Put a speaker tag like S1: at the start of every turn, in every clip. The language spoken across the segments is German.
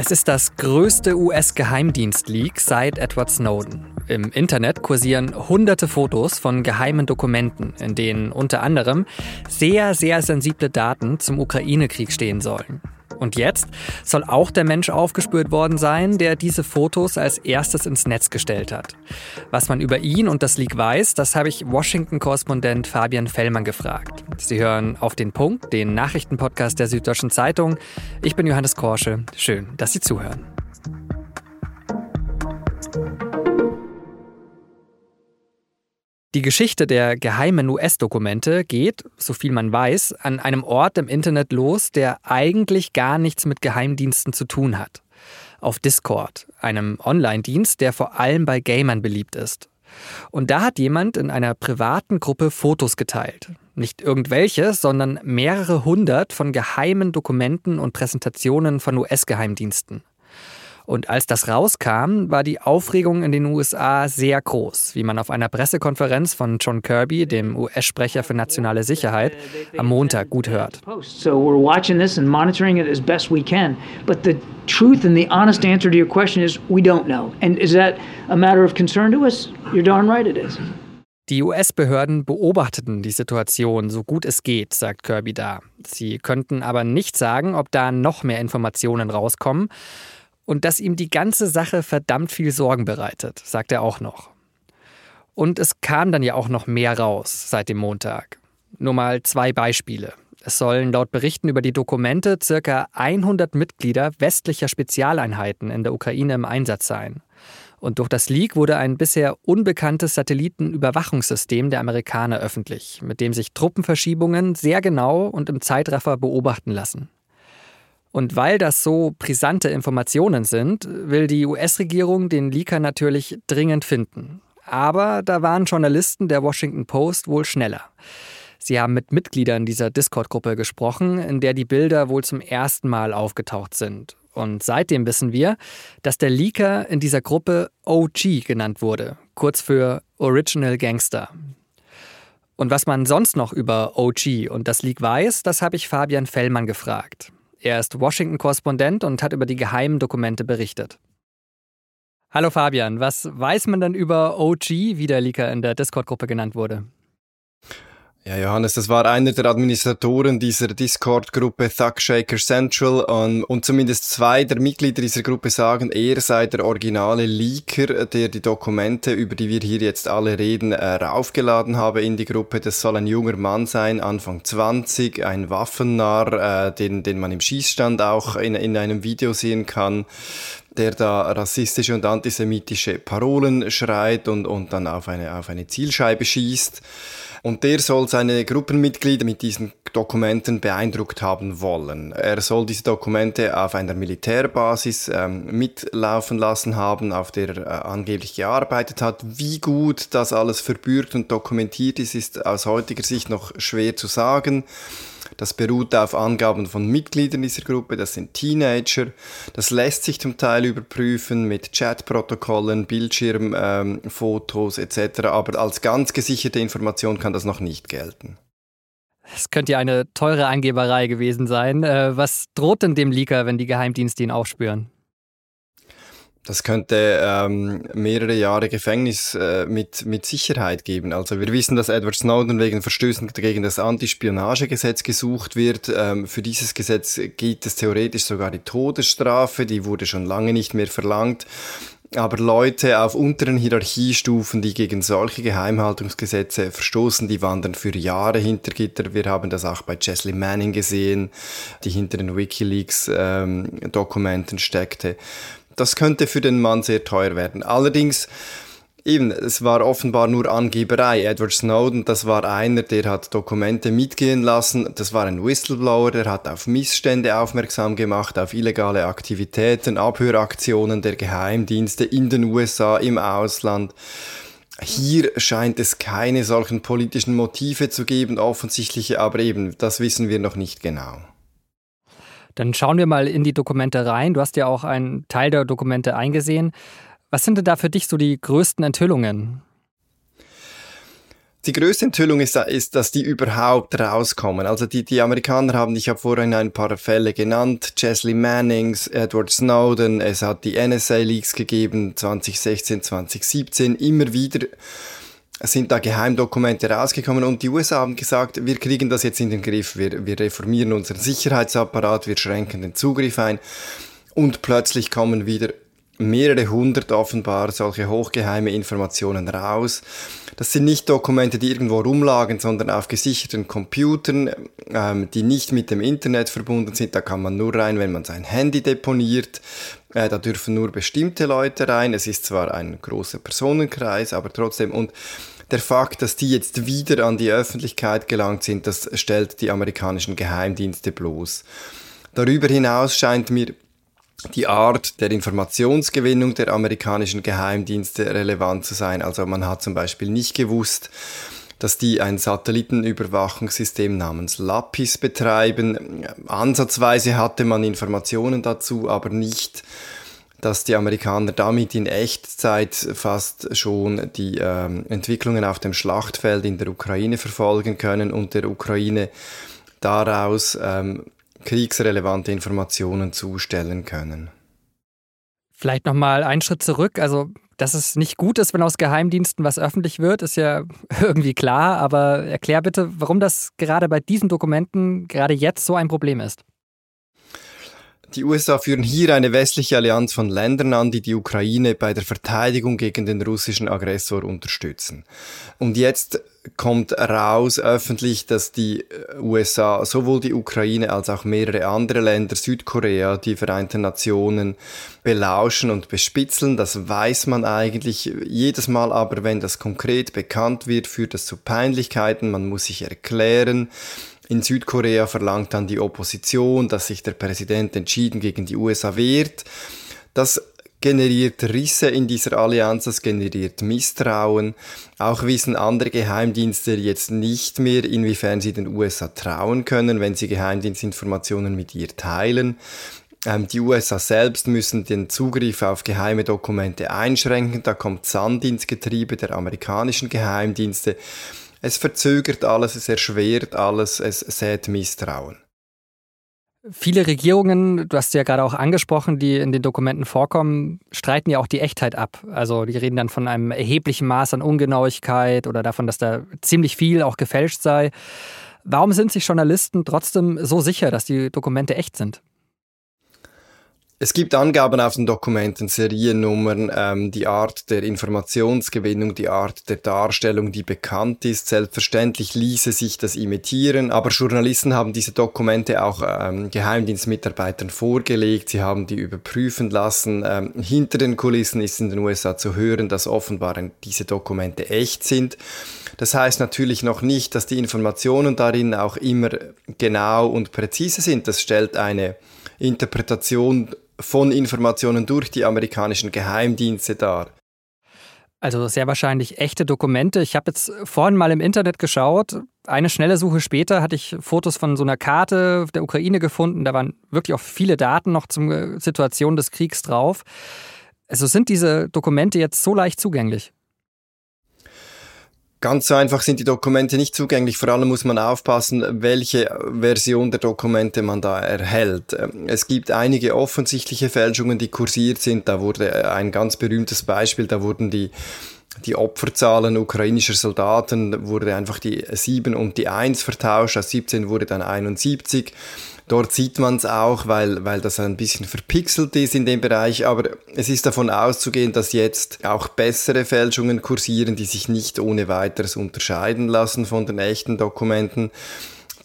S1: Es ist das größte US-Geheimdienst-Leak seit Edward Snowden. Im Internet kursieren hunderte Fotos von geheimen Dokumenten, in denen unter anderem sehr, sehr sensible Daten zum Ukraine-Krieg stehen sollen. Und jetzt soll auch der Mensch aufgespürt worden sein, der diese Fotos als erstes ins Netz gestellt hat. Was man über ihn und das Leak weiß, das habe ich Washington-Korrespondent Fabian Fellmann gefragt. Sie hören auf den Punkt, den Nachrichtenpodcast der Süddeutschen Zeitung. Ich bin Johannes Korsche. Schön, dass Sie zuhören. Die Geschichte der geheimen US-Dokumente geht, so viel man weiß, an einem Ort im Internet los, der eigentlich gar nichts mit Geheimdiensten zu tun hat. Auf Discord, einem Online-Dienst, der vor allem bei Gamern beliebt ist. Und da hat jemand in einer privaten Gruppe Fotos geteilt. Nicht irgendwelche, sondern mehrere hundert von geheimen Dokumenten und Präsentationen von US-Geheimdiensten. Und als das rauskam, war die Aufregung in den USA sehr groß, wie man auf einer Pressekonferenz von John Kirby, dem US-Sprecher für nationale Sicherheit, am Montag gut hört. So we're watching this and monitoring it as best we can, but the truth and the honest answer to your question is we don't know. And is that a matter of concern to us? You're darn right it is. Die US-Behörden beobachteten die Situation so gut es geht, sagt Kirby da. Sie könnten aber nicht sagen, ob da noch mehr Informationen rauskommen und dass ihm die ganze Sache verdammt viel Sorgen bereitet, sagt er auch noch. Und es kam dann ja auch noch mehr raus seit dem Montag. Nur mal zwei Beispiele. Es sollen laut Berichten über die Dokumente circa 100 Mitglieder westlicher Spezialeinheiten in der Ukraine im Einsatz sein. Und durch das Leak wurde ein bisher unbekanntes Satellitenüberwachungssystem der Amerikaner öffentlich, mit dem sich Truppenverschiebungen sehr genau und im Zeitraffer beobachten lassen. Und weil das so brisante Informationen sind, will die US-Regierung den Leaker natürlich dringend finden. Aber da waren Journalisten der Washington Post wohl schneller. Sie haben mit Mitgliedern dieser Discord-Gruppe gesprochen, in der die Bilder wohl zum ersten Mal aufgetaucht sind. Und seitdem wissen wir, dass der Leaker in dieser Gruppe OG genannt wurde, kurz für Original Gangster. Und was man sonst noch über OG und das Leak weiß, das habe ich Fabian Fellmann gefragt. Er ist Washington-Korrespondent und hat über die geheimen Dokumente berichtet. Hallo Fabian, was weiß man denn über OG, wie der Leaker in der Discord-Gruppe genannt wurde?
S2: Ja, Johannes, das war einer der Administratoren dieser Discord-Gruppe Thugshaker Central und, und zumindest zwei der Mitglieder dieser Gruppe sagen, er sei der originale Leaker, der die Dokumente, über die wir hier jetzt alle reden, äh, raufgeladen habe in die Gruppe. Das soll ein junger Mann sein, Anfang 20, ein Waffennarr, äh, den, den man im Schießstand auch in, in einem Video sehen kann der da rassistische und antisemitische Parolen schreit und, und dann auf eine, auf eine Zielscheibe schießt. Und der soll seine Gruppenmitglieder mit diesen Dokumenten beeindruckt haben wollen. Er soll diese Dokumente auf einer Militärbasis ähm, mitlaufen lassen haben, auf der er äh, angeblich gearbeitet hat. Wie gut das alles verbürgt und dokumentiert ist, ist aus heutiger Sicht noch schwer zu sagen. Das beruht auf Angaben von Mitgliedern dieser Gruppe, das sind Teenager. Das lässt sich zum Teil überprüfen mit Chatprotokollen, Bildschirmfotos ähm, etc., aber als ganz gesicherte Information kann das noch nicht gelten.
S1: Es könnte ja eine teure Angeberei gewesen sein. Äh, was droht denn dem Leaker, wenn die Geheimdienste ihn aufspüren?
S2: Das könnte ähm, mehrere Jahre Gefängnis äh, mit, mit Sicherheit geben. Also wir wissen, dass Edward Snowden wegen Verstößen gegen das Antispionagegesetz gesucht wird. Ähm, für dieses Gesetz gibt es theoretisch sogar die Todesstrafe, die wurde schon lange nicht mehr verlangt. Aber Leute auf unteren Hierarchiestufen, die gegen solche Geheimhaltungsgesetze verstoßen, die wandern für Jahre hinter Gitter. Wir haben das auch bei Chesley Manning gesehen, die hinter den Wikileaks-Dokumenten ähm, steckte das könnte für den Mann sehr teuer werden. Allerdings, eben, es war offenbar nur Angeberei. Edward Snowden, das war einer, der hat Dokumente mitgehen lassen. Das war ein Whistleblower, der hat auf Missstände aufmerksam gemacht, auf illegale Aktivitäten, Abhöraktionen der Geheimdienste in den USA, im Ausland. Hier scheint es keine solchen politischen Motive zu geben, offensichtliche, aber eben, das wissen wir noch nicht genau.
S1: Dann schauen wir mal in die Dokumente rein. Du hast ja auch einen Teil der Dokumente eingesehen. Was sind denn da für dich so die größten Enthüllungen?
S2: die größte Enthüllung ist, ist, dass die überhaupt rauskommen. Also die, die Amerikaner haben, ich habe vorhin ein paar Fälle genannt, Chesley Mannings, Edward Snowden, es hat die NSA-Leaks gegeben, 2016, 2017, immer wieder sind da Geheimdokumente rausgekommen und die USA haben gesagt, wir kriegen das jetzt in den Griff, wir, wir reformieren unseren Sicherheitsapparat, wir schränken den Zugriff ein und plötzlich kommen wieder mehrere hundert offenbar solche hochgeheime Informationen raus. Das sind nicht Dokumente, die irgendwo rumlagen, sondern auf gesicherten Computern, ähm, die nicht mit dem Internet verbunden sind. Da kann man nur rein, wenn man sein Handy deponiert. Äh, da dürfen nur bestimmte Leute rein. Es ist zwar ein großer Personenkreis, aber trotzdem. Und der Fakt, dass die jetzt wieder an die Öffentlichkeit gelangt sind, das stellt die amerikanischen Geheimdienste bloß. Darüber hinaus scheint mir die Art der Informationsgewinnung der amerikanischen Geheimdienste relevant zu sein. Also man hat zum Beispiel nicht gewusst, dass die ein Satellitenüberwachungssystem namens Lapis betreiben. Ansatzweise hatte man Informationen dazu, aber nicht, dass die Amerikaner damit in Echtzeit fast schon die äh, Entwicklungen auf dem Schlachtfeld in der Ukraine verfolgen können und der Ukraine daraus ähm, kriegsrelevante Informationen zustellen können.
S1: Vielleicht noch mal einen Schritt zurück. Also, dass es nicht gut ist, wenn aus Geheimdiensten was öffentlich wird, ist ja irgendwie klar. Aber erklär bitte, warum das gerade bei diesen Dokumenten gerade jetzt so ein Problem ist.
S2: Die USA führen hier eine westliche Allianz von Ländern an, die die Ukraine bei der Verteidigung gegen den russischen Aggressor unterstützen. Und jetzt kommt raus öffentlich, dass die USA sowohl die Ukraine als auch mehrere andere Länder, Südkorea, die Vereinten Nationen belauschen und bespitzeln. Das weiß man eigentlich jedes Mal, aber wenn das konkret bekannt wird, führt das zu Peinlichkeiten. Man muss sich erklären. In Südkorea verlangt dann die Opposition, dass sich der Präsident entschieden gegen die USA wehrt. Das generiert Risse in dieser Allianz, das generiert Misstrauen. Auch wissen andere Geheimdienste jetzt nicht mehr, inwiefern sie den USA trauen können, wenn sie Geheimdienstinformationen mit ihr teilen. Ähm, die USA selbst müssen den Zugriff auf geheime Dokumente einschränken. Da kommt Sand ins Getriebe der amerikanischen Geheimdienste. Es verzögert alles, es erschwert alles, es sät Misstrauen.
S1: Viele Regierungen, du hast ja gerade auch angesprochen, die in den Dokumenten vorkommen, streiten ja auch die Echtheit ab. Also die reden dann von einem erheblichen Maß an Ungenauigkeit oder davon, dass da ziemlich viel auch gefälscht sei. Warum sind sich Journalisten trotzdem so sicher, dass die Dokumente echt sind?
S2: Es gibt Angaben auf den Dokumenten, Seriennummern, ähm, die Art der Informationsgewinnung, die Art der Darstellung, die bekannt ist. Selbstverständlich ließe sich das imitieren, aber Journalisten haben diese Dokumente auch ähm, Geheimdienstmitarbeitern vorgelegt, sie haben die überprüfen lassen. Ähm, hinter den Kulissen ist in den USA zu hören, dass offenbar diese Dokumente echt sind. Das heißt natürlich noch nicht, dass die Informationen darin auch immer genau und präzise sind. Das stellt eine Interpretation von Informationen durch die amerikanischen Geheimdienste dar.
S1: Also sehr wahrscheinlich echte Dokumente. Ich habe jetzt vorhin mal im Internet geschaut. Eine schnelle Suche später hatte ich Fotos von so einer Karte der Ukraine gefunden. Da waren wirklich auch viele Daten noch zur äh, Situation des Kriegs drauf. Also sind diese Dokumente jetzt so leicht zugänglich?
S2: Ganz so einfach sind die Dokumente nicht zugänglich. Vor allem muss man aufpassen, welche Version der Dokumente man da erhält. Es gibt einige offensichtliche Fälschungen, die kursiert sind. Da wurde ein ganz berühmtes Beispiel, da wurden die die Opferzahlen ukrainischer Soldaten wurde einfach die 7 und die 1 vertauscht, aus 17 wurde dann 71. Dort sieht man es auch, weil, weil das ein bisschen verpixelt ist in dem Bereich, aber es ist davon auszugehen, dass jetzt auch bessere Fälschungen kursieren, die sich nicht ohne weiteres unterscheiden lassen von den echten Dokumenten.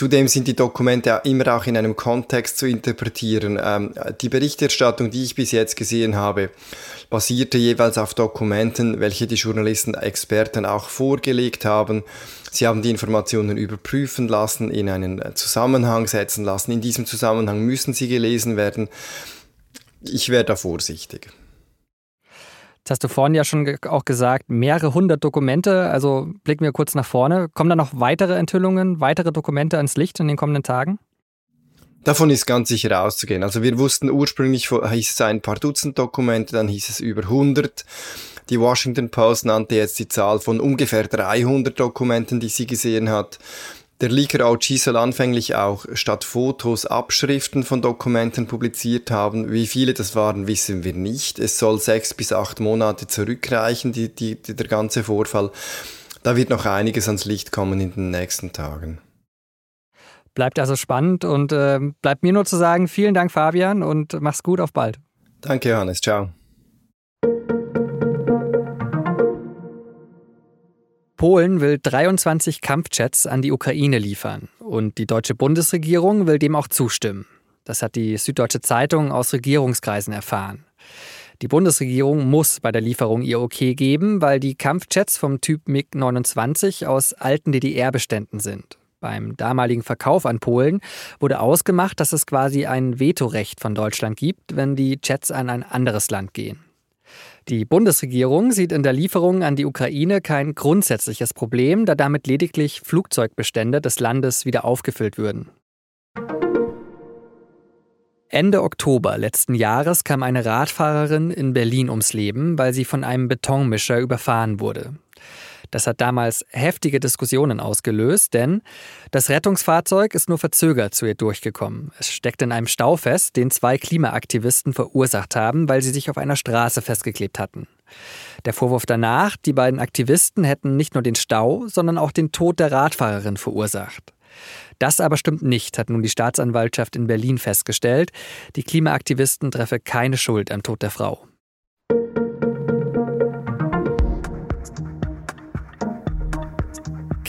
S2: Zudem sind die Dokumente immer auch in einem Kontext zu interpretieren. Ähm, die Berichterstattung, die ich bis jetzt gesehen habe, basierte jeweils auf Dokumenten, welche die Journalisten Experten auch vorgelegt haben. Sie haben die Informationen überprüfen lassen, in einen Zusammenhang setzen lassen. In diesem Zusammenhang müssen sie gelesen werden. Ich wäre da vorsichtig.
S1: Das hast du vorhin ja schon auch gesagt, mehrere hundert Dokumente. Also blicken wir kurz nach vorne. Kommen da noch weitere Enthüllungen, weitere Dokumente ans Licht in den kommenden Tagen?
S2: Davon ist ganz sicher auszugehen. Also wir wussten ursprünglich, hieß es ein paar Dutzend Dokumente, dann hieß es über 100. Die Washington Post nannte jetzt die Zahl von ungefähr 300 Dokumenten, die sie gesehen hat. Der Leaker OG soll anfänglich auch statt Fotos Abschriften von Dokumenten publiziert haben. Wie viele das waren, wissen wir nicht. Es soll sechs bis acht Monate zurückreichen, die, die, die, der ganze Vorfall. Da wird noch einiges ans Licht kommen in den nächsten Tagen.
S1: Bleibt also spannend und äh, bleibt mir nur zu sagen, vielen Dank Fabian und mach's gut, auf bald.
S2: Danke Johannes, ciao.
S1: Polen will 23 Kampfjets an die Ukraine liefern und die deutsche Bundesregierung will dem auch zustimmen. Das hat die Süddeutsche Zeitung aus Regierungskreisen erfahren. Die Bundesregierung muss bei der Lieferung ihr Okay geben, weil die Kampfjets vom Typ MiG-29 aus alten DDR-Beständen sind. Beim damaligen Verkauf an Polen wurde ausgemacht, dass es quasi ein Vetorecht von Deutschland gibt, wenn die Jets an ein anderes Land gehen. Die Bundesregierung sieht in der Lieferung an die Ukraine kein grundsätzliches Problem, da damit lediglich Flugzeugbestände des Landes wieder aufgefüllt würden. Ende Oktober letzten Jahres kam eine Radfahrerin in Berlin ums Leben, weil sie von einem Betonmischer überfahren wurde. Das hat damals heftige Diskussionen ausgelöst, denn das Rettungsfahrzeug ist nur verzögert zu ihr durchgekommen. Es steckt in einem Stau fest, den zwei Klimaaktivisten verursacht haben, weil sie sich auf einer Straße festgeklebt hatten. Der Vorwurf danach, die beiden Aktivisten hätten nicht nur den Stau, sondern auch den Tod der Radfahrerin verursacht. Das aber stimmt nicht, hat nun die Staatsanwaltschaft in Berlin festgestellt. Die Klimaaktivisten treffe keine Schuld am Tod der Frau.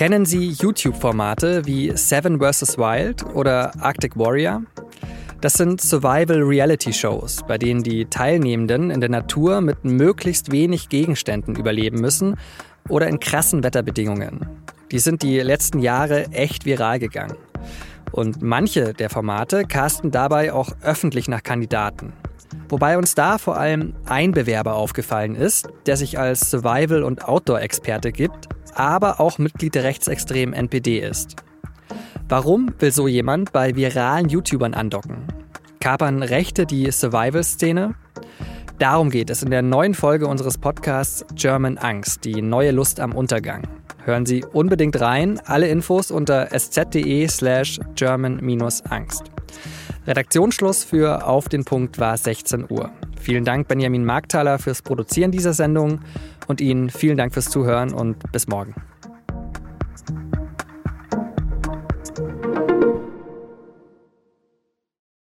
S1: Kennen Sie YouTube-Formate wie Seven vs. Wild oder Arctic Warrior? Das sind Survival-Reality-Shows, bei denen die Teilnehmenden in der Natur mit möglichst wenig Gegenständen überleben müssen oder in krassen Wetterbedingungen. Die sind die letzten Jahre echt viral gegangen. Und manche der Formate casten dabei auch öffentlich nach Kandidaten. Wobei uns da vor allem ein Bewerber aufgefallen ist, der sich als Survival- und Outdoor-Experte gibt aber auch Mitglied der rechtsextremen NPD ist. Warum will so jemand bei viralen YouTubern andocken? Kapern Rechte die Survival-Szene? Darum geht es in der neuen Folge unseres Podcasts German Angst, die neue Lust am Untergang. Hören Sie unbedingt rein. Alle Infos unter sz.de slash German-Angst. Redaktionsschluss für Auf den Punkt war 16 Uhr. Vielen Dank Benjamin Markthaler fürs Produzieren dieser Sendung und Ihnen vielen Dank fürs Zuhören und bis morgen.